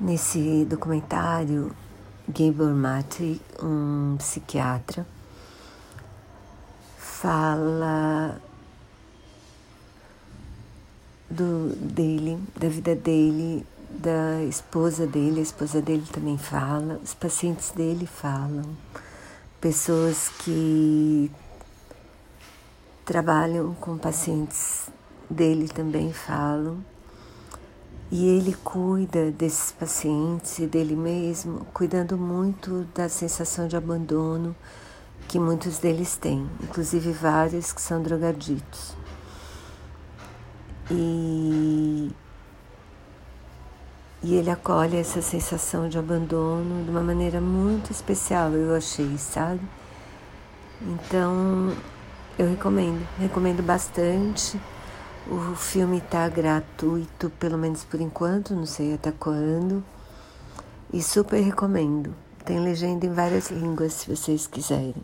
Nesse documentário, Gabor Mate, um psiquiatra, fala do dele, da vida dele, da esposa dele, a esposa dele também fala, os pacientes dele falam, pessoas que trabalham com pacientes dele também falam. E ele cuida desses pacientes e dele mesmo, cuidando muito da sensação de abandono que muitos deles têm, inclusive vários que são drogaditos. E, e ele acolhe essa sensação de abandono de uma maneira muito especial, eu achei, sabe? Então, eu recomendo, recomendo bastante. O filme está gratuito, pelo menos por enquanto, não sei até quando. E super recomendo. Tem legenda em várias línguas se vocês quiserem.